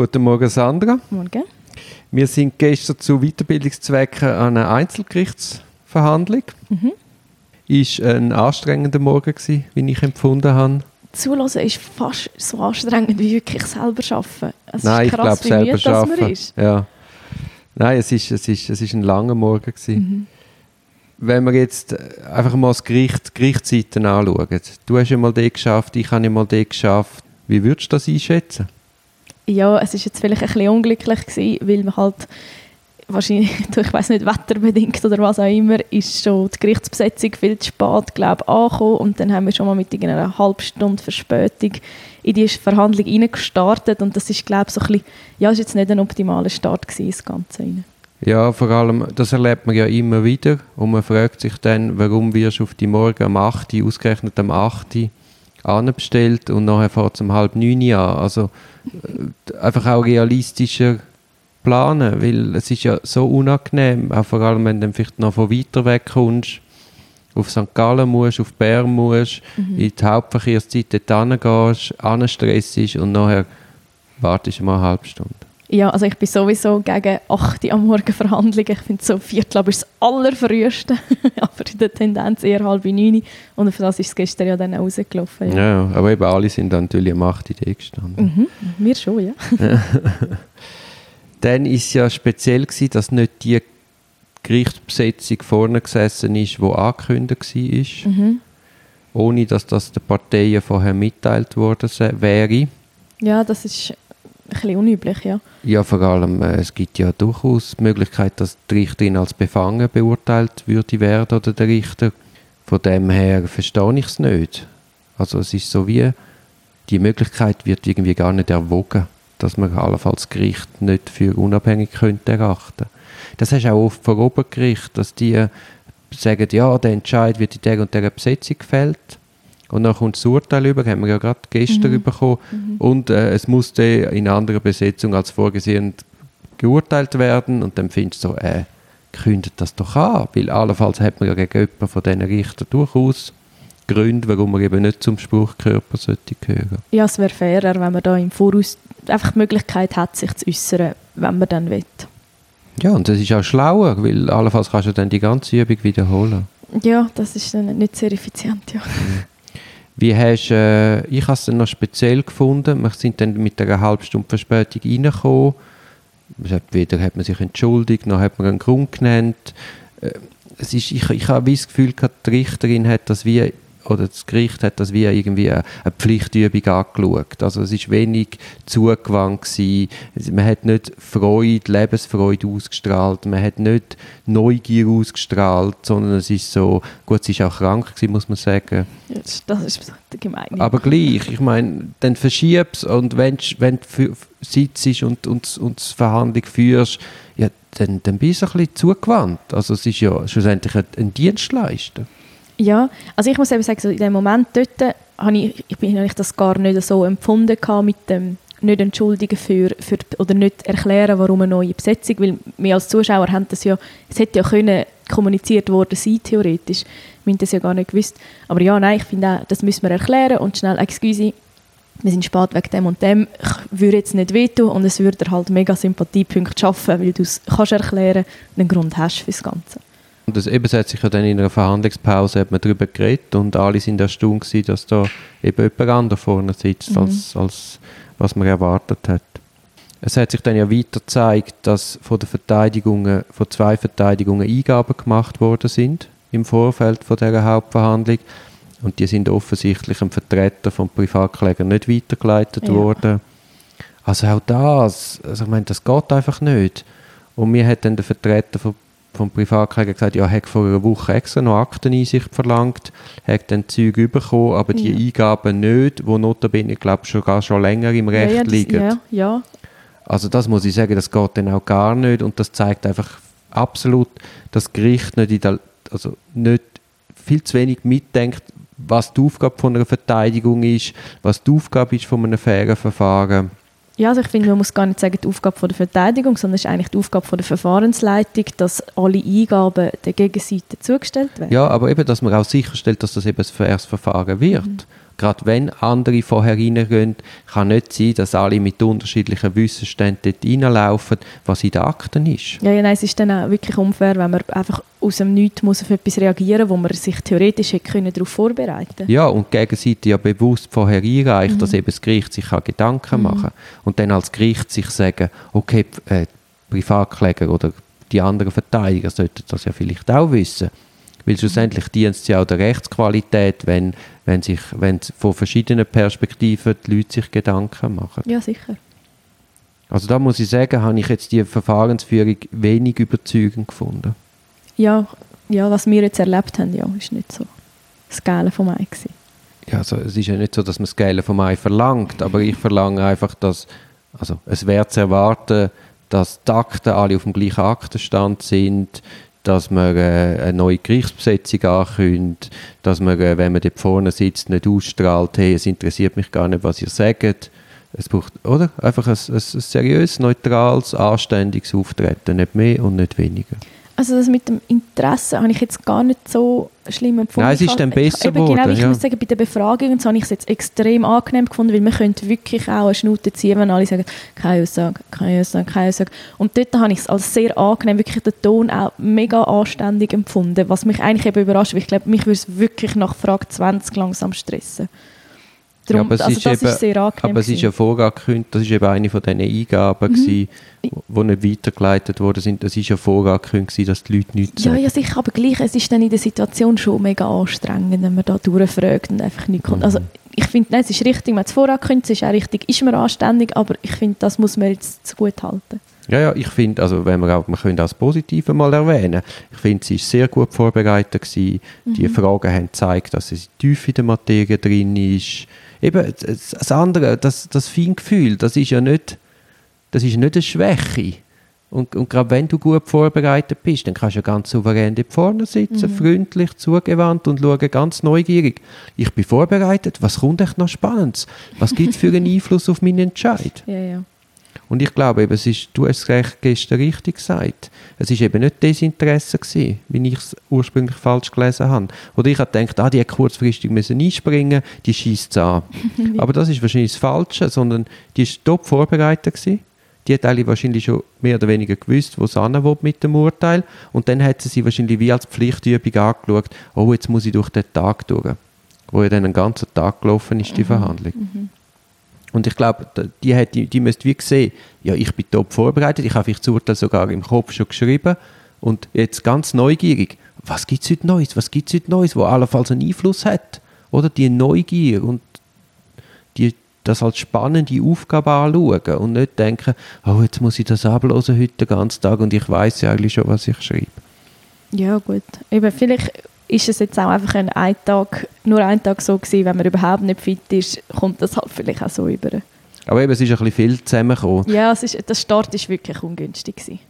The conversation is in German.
Guten Morgen, Sandra. Morgen. Wir sind gestern zu Weiterbildungszwecken an einer Einzelgerichtsverhandlung. Mhm. Ist ein anstrengender Morgen gewesen, wie ich empfunden habe. Zulassen ist fast so anstrengend wie wirklich selber arbeiten. Es Nein, ist ich krass, glaube wie selber müde arbeiten. ist. Ja. Nein, es ist, es, ist, es ist ein langer Morgen gewesen. Mhm. Wenn wir jetzt einfach mal das Gericht, die Gerichtsseiten anschauen. Du hast ja mal den geschafft, ich habe ja mal den geschafft. Wie würdest du das einschätzen? Ja, es ist jetzt vielleicht ein bisschen unglücklich gewesen, weil man halt wahrscheinlich, ich weiß nicht, wetterbedingt oder was auch immer, ist schon die Gerichtsbesetzung viel zu spät, glaube ich, angekommen und dann haben wir schon mal mit einer halben Stunde Verspätung in die Verhandlung reingestartet und das ist, glaube ich, so ein bisschen, ja, ist jetzt nicht ein optimaler Start gewesen, das Ganze rein. Ja, vor allem, das erlebt man ja immer wieder und man fragt sich dann, warum wirst du auf die Morgen am 8. Uhr, ausgerechnet am 8. Uhr, anbestellt und nachher fährt es um halb neun an. Also äh, einfach auch realistischer planen, weil es ist ja so unangenehm, auch vor allem, wenn du dann vielleicht noch von weiter weg kommst, auf St. Gallen musst, auf Bern musst, Mhm. in die Hauptverkehrszeit dort hingehst, anstressig ist und nachher wartest du mal eine halbe Stunde. Ja, also ich bin sowieso gegen 8 Uhr am Morgen Verhandlungen. Ich finde so Viertel ist das allerfrüheste. aber in der Tendenz eher halb neun. Und für das ist es gestern ja dann auch rausgelaufen. Ja. Ja. aber eben alle sind dann natürlich am 8. Uhr gestanden. Mhm. Wir schon, ja. Dann war es ja speziell, gewesen, dass nicht die Gerichtsbesetzung vorne gesessen ist, die angekündigt war, Mhm. ohne dass das den Parteien vorher mitteilt worden wäre. Ja, das ist bisschen unüblich, ja. Ja, vor allem, äh, es gibt ja durchaus die Möglichkeit, dass die Richterin als befangen beurteilt würde werden oder der Richter. Von dem her verstehe ich es nicht. Also es ist so wie, die Möglichkeit wird irgendwie gar nicht erwogen, dass man allenfalls das Gericht nicht für unabhängig könnte erachten. Das hast du auch oft vor Obergericht, dass die äh, sagen, ja, der Entscheid wird in der und der Besetzung gefällt. Und dann kommt das Urteil über, haben wir ja gerade gestern Mhm. bekommen. Und äh, es musste in anderer Besetzung als vorgesehen geurteilt werden. Und dann findest du so, äh, kündet das doch an. Weil allenfalls hat man ja gegen jemanden von diesen Richtern durchaus Gründe, warum man eben nicht zum Spruchkörper sollte gehören. Ja, es wäre fairer, wenn man da im Voraus einfach die Möglichkeit hat, sich zu äußern, wenn man dann will. Ja, und das ist auch schlauer, weil allenfalls kannst du dann die ganze Übung wiederholen. Ja, das ist dann nicht sehr effizient, ja. Wie hast, äh, ich habe es dann noch speziell gefunden. Wir sind dann mit einer halben Stunde Verspätung reingekommen. Weder hat man sich entschuldigt, noch hat man einen Grund genannt. Äh, es ist, ich, ich habe das Gefühl, gehabt, die Richterin hat das wie, oder das Gericht hat das wie irgendwie eine, Pflichtübung angeschaut. Also es ist wenig zugewandt gewesen. Es- Man hat nicht Freude, Lebensfreude ausgestrahlt. Man hat nicht Neugier ausgestrahlt, sondern es ist so, gut, sie ist auch krank gewesen, muss man sagen. Das, das ist gemein. Aber gleich, ich meine, dann verschiebst und wenn wenn du sitzt und, und, und die Verhandlung führst, ja, dann, dann bist du ein bisschen zugewandt. Also es ist ja schlussendlich ein Dienstleister. Ja, also ich muss eben sagen, so in dem Moment dort habe ich, ich bin eigentlich das gar nicht so empfunden mit dem nicht entschuldigen für, für oder nicht erklären, warum eine neue Besetzung, weil wir als Zuschauer haben das ja, es hätte ja können kommuniziert worden sein, theoretisch. Wir haben das ja gar nicht gewusst. Aber ja, nein, ich finde auch, das müssen wir erklären und schnell, excuse, wir sind spät wegen dem und dem, ich würde jetzt nicht wehtun und es würde halt mega Sympathiepunkte schaffen, weil du es kannst erklären einen Grund hast für das Ganze. Und das eben es hat sich ja dann in einer Verhandlungspause hat man darüber geredet und alle sind erstaunt gewesen, dass da eben jemand anderes vorne sitzt, Mhm. als, als was man erwartet hat. Es hat sich dann ja weiter gezeigt, dass von den Verteidigungen, von zwei Verteidigungen Eingaben gemacht worden sind im Vorfeld von dieser Hauptverhandlung und die sind offensichtlich dem Vertreter vom Privatkläger nicht weitergeleitet Ja. worden. Also auch das, also ich meine, das geht einfach nicht. Und mir hat dann der Vertreter vom, vom Privatkläger gesagt, ja, er hat vor einer Woche extra noch Akteneinsicht verlangt, hat dann Zeug bekommen, aber die Ja. Eingaben nicht, die notabene, ich glaube, sogar schon länger im Recht ja, ja, das, liegen. ja, ja, Also das muss ich sagen, das geht dann auch gar nicht und das zeigt einfach absolut, dass das Gericht nicht, der, also nicht viel zu wenig mitdenkt, was die Aufgabe von einer Verteidigung ist, was die Aufgabe ist von einem fairen Verfahren. Ja, also ich finde, man muss gar nicht sagen, die Aufgabe von der Verteidigung, sondern es ist eigentlich die Aufgabe von der Verfahrensleitung, dass alle Eingaben der Gegenseite zugestellt werden. Ja, aber eben, dass man auch sicherstellt, dass das eben ein faires Verfahren wird. Gerade wenn andere vorher reingehen, kann nicht sein, dass alle mit unterschiedlichen Wissensständen dort reinlaufen, was in den Akten ist. Ja, ja, nein, es ist dann auch wirklich unfair, wenn man einfach aus dem Nichts muss auf etwas reagieren muss, wo man sich theoretisch hätte können darauf vorbereiten können. Ja, und die Gegenseite ja bewusst vorher einreicht, mhm. dass eben das Gericht sich auch Gedanken mhm. machen kann. Und dann als Gericht sich sagen, okay, äh, Privatkläger oder die anderen Verteidiger sollten das ja vielleicht auch wissen. Weil schlussendlich dient es ja auch der Rechtsqualität, wenn, wenn, sich, wenn von verschiedenen Perspektiven die Leute sich Gedanken machen. Ja, sicher. Also da muss ich sagen, habe ich jetzt die Verfahrensführung wenig überzeugend gefunden. Ja, ja was wir jetzt erlebt haben, ja, ist nicht so das Geile vom Ei gewesen. Ja, also es ist ja nicht so, dass man das Geile vom Ei verlangt, aber ich verlange einfach, dass, also es wäre zu erwarten, dass die Akten alle auf dem gleichen Aktenstand sind, dass man äh, eine neue Gerichtsbesetzung ankündigt, dass man, äh, wenn man dort vorne sitzt, nicht ausstrahlt, hey, es interessiert mich gar nicht, was ihr sagt. Es braucht, oder? Einfach ein, ein, ein seriös, neutrales, anständiges Auftreten, nicht mehr und nicht weniger. Also das mit dem Interesse habe ich jetzt gar nicht so schlimm empfunden. Nein, es ist dann besser ich, geworden. Genau, ich ja. muss sagen, bei der Befragung habe ich es jetzt extrem angenehm gefunden, weil man könnte wirklich auch eine Schnute ziehen, wenn alle sagen, keine Aussage, keine Aussage, keine Aussage. Und dort habe ich es als sehr angenehm, wirklich den Ton auch mega anständig empfunden, was mich eigentlich eben überrascht, weil ich glaube, mich würde es wirklich nach Frage 20 langsam stressen. Darum, ja, aber also es ist, eben, ist sehr angenehm. Aber es ist ja vorangekündigt, das ist eben eine von diesen Eingaben, mhm. die nicht weitergeleitet worden sind. Es ist ja vorangekündigt, dass die Leute nichts sagen. Ja, ja, sicher, aber gleich, es ist dann in der Situation schon mega anstrengend, wenn man da durchfragt und einfach nichts kommt. Also mhm. ich finde, es ist richtig, man hat es vorangekündigt, es ist auch richtig, ist man anständig, aber ich finde, das muss man jetzt zu gut halten. Ja, ja, ich finde, also wenn wir auch, wir können das Positive mal erwähnen. Ich finde, sie ist sehr gut vorbereitet gewesen. Mhm. Die Fragen haben gezeigt, dass sie tief in der Materie drin ist eben das andere, das, das Feingefühl, das ist ja nicht, das ist nicht eine Schwäche. Und, und gerade wenn du gut vorbereitet bist, dann kannst du ja ganz souverän dort vorne sitzen, mhm. freundlich, zugewandt und schauen ganz neugierig. Ich bin vorbereitet, was kommt echt noch Spannendes? Was gibt es für einen Einfluss auf meinen Entscheid? Ja, ja. Und ich glaube, eben, es ist, du hast es gestern richtig gesagt, es war eben nicht Desinteresse gewesen, wie ich es ursprünglich falsch gelesen habe. Oder ich habe gedacht, ah, die hat kurzfristig müssen einspringen, die schießt es an. Aber das ist wahrscheinlich das Falsche, sondern die ist top vorbereitet gewesen. Die hat alle wahrscheinlich schon mehr oder weniger gewusst, wo sie will mit dem Urteil. Und dann hat sie sie wahrscheinlich wie als Pflichtübung angeschaut, oh, jetzt muss ich durch den Tag durch. Wo ja dann einen ganzen Tag gelaufen ist, die mhm. Verhandlung. Mhm. Und ich glaube, die, die, die müsste wie sehen, ja, ich bin top vorbereitet, ich habe vielleicht das Urteil sogar im Kopf schon geschrieben und jetzt ganz neugierig, was gibt es heute Neues, was gibt es heute Neues, wo allenfalls einen Einfluss hat, oder? Die Neugier und die, das als spannende Aufgabe anschauen und nicht denken, oh, jetzt muss ich das ablosen heute den ganzen Tag und ich weiß ja eigentlich schon, was ich schreibe. Ja, gut. Eben, vielleicht ist es jetzt auch einfach ein, ein Tag, nur ein Tag so gewesen, wenn man überhaupt nicht fit ist, kommt das halt vielleicht auch so über. Aber eben, es ist ein bisschen viel zusammengekommen. Ja, es ist, der Start war wirklich ungünstig. Gewesen.